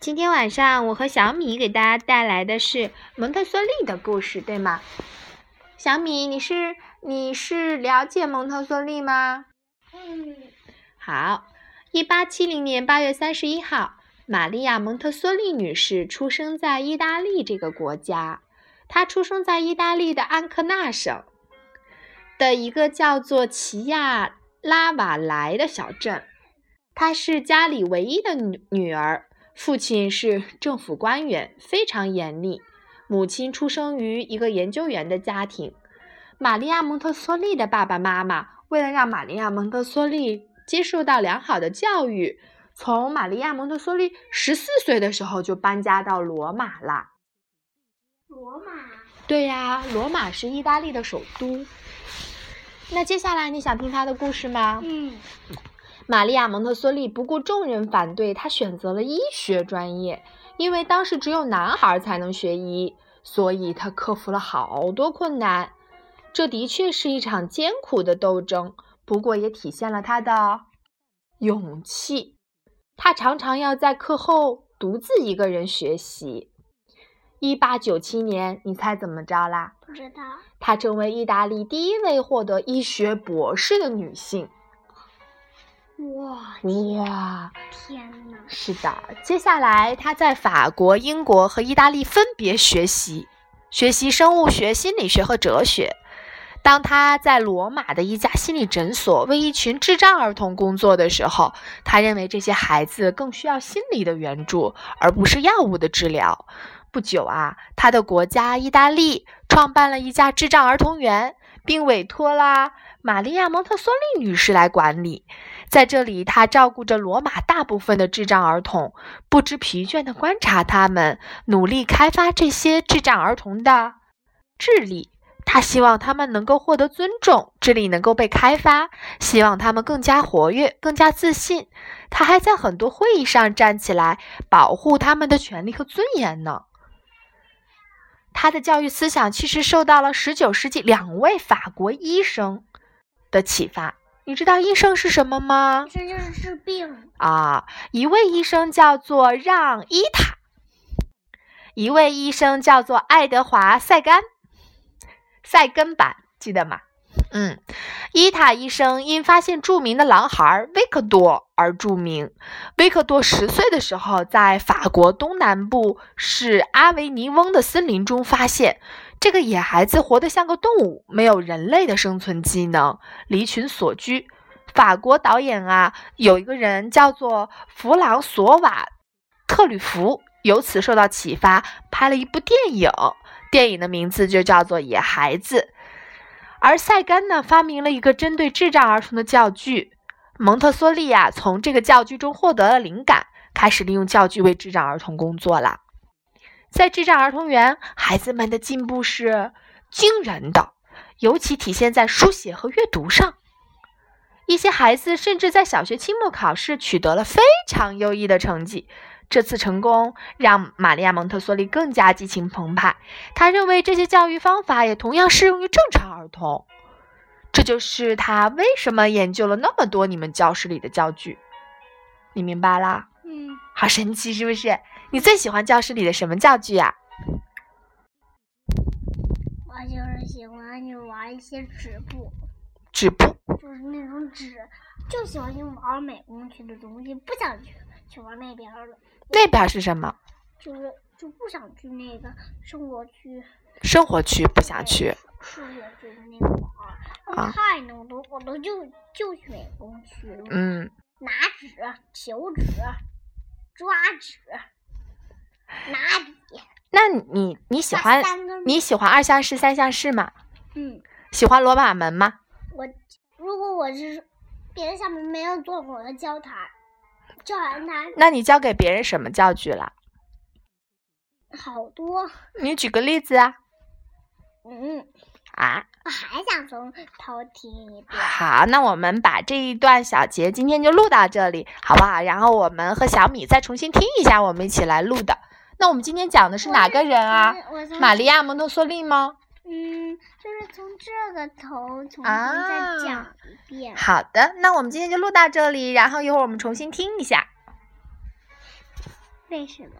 今天晚上我和小米给大家带来的是蒙特梭利的故事，对吗？小米，你是你是了解蒙特梭利吗？嗯。好，一八七零年八月三十一号，玛利亚·蒙特梭利女士出生在意大利这个国家。她出生在意大利的安科纳省的一个叫做奇亚拉瓦莱的小镇。她是家里唯一的女女儿，父亲是政府官员，非常严厉。母亲出生于一个研究员的家庭。玛利亚·蒙特梭利的爸爸妈妈为了让玛利亚·蒙特梭利接受到良好的教育，从玛利亚·蒙特梭利十四岁的时候就搬家到罗马了。罗马。对呀，罗马是意大利的首都。那接下来你想听他的故事吗？嗯。玛利亚·蒙特梭利不顾众人反对，她选择了医学专业，因为当时只有男孩才能学医，所以她克服了好多困难。这的确是一场艰苦的斗争，不过也体现了她的勇气。她常常要在课后独自一个人学习。一八九七年，你猜怎么着啦？不知道。她成为意大利第一位获得医学博士的女性。哇哇！天哪！是的，接下来他在法国、英国和意大利分别学习，学习生物学、心理学和哲学。当他在罗马的一家心理诊所为一群智障儿童工作的时候，他认为这些孩子更需要心理的援助，而不是药物的治疗。不久啊，他的国家意大利创办了一家智障儿童园，并委托了玛利亚·蒙特梭利女士来管理。在这里，她照顾着罗马大部分的智障儿童，不知疲倦地观察他们，努力开发这些智障儿童的智力。他希望他们能够获得尊重，智力能够被开发，希望他们更加活跃、更加自信。他还在很多会议上站起来保护他们的权利和尊严呢。他的教育思想其实受到了19世纪两位法国医生的启发。你知道医生是什么吗？医生就是治病啊。一位医生叫做让·伊塔，一位医生叫做爱德华·塞甘，塞根版记得吗？嗯，伊塔医生因发现著名的狼孩维克多而著名。维克多十岁的时候，在法国东南部是阿维尼翁的森林中发现。这个野孩子活得像个动物，没有人类的生存技能，离群索居。法国导演啊，有一个人叫做弗朗索瓦特吕弗，由此受到启发，拍了一部电影，电影的名字就叫做《野孩子》。而塞甘呢，发明了一个针对智障儿童的教具。蒙特梭利亚从这个教具中获得了灵感，开始利用教具为智障儿童工作了。在智障儿童园，孩子们的进步是惊人的，尤其体现在书写和阅读上。一些孩子甚至在小学期末考试取得了非常优异的成绩。这次成功让玛利亚·蒙特梭利更加激情澎湃。他认为这些教育方法也同样适用于正常儿童。这就是他为什么研究了那么多你们教室里的教具。你明白啦？嗯，好神奇，是不是？你最喜欢教室里的什么教具呀？我就是喜欢去玩一些纸布。纸布。就是那种纸，就喜欢去玩美工区的东西，不想去去玩那边了。那边是什么？就是就不想去那个生活区。生活区不想去。数学区的那个玩儿，太那么多，我都就就去美工区。嗯。拿纸、求纸、抓纸。拿笔。那你你喜欢你喜欢二项式、三项式吗？嗯。喜欢罗马门吗？我如果我是别的项目没有做过，我教他教完他。那你教给别人什么教具了？好多。你举个例子啊。嗯。啊。我还想从头听一遍。好，那我们把这一段小节今天就录到这里，好不好？然后我们和小米再重新听一下我们一起来录的。那我们今天讲的是哪个人啊？玛利亚·蒙特梭利吗？嗯，就是从这个头重新再讲一遍。好的，那我们今天就录到这里，然后一会儿我们重新听一下。为什么呀？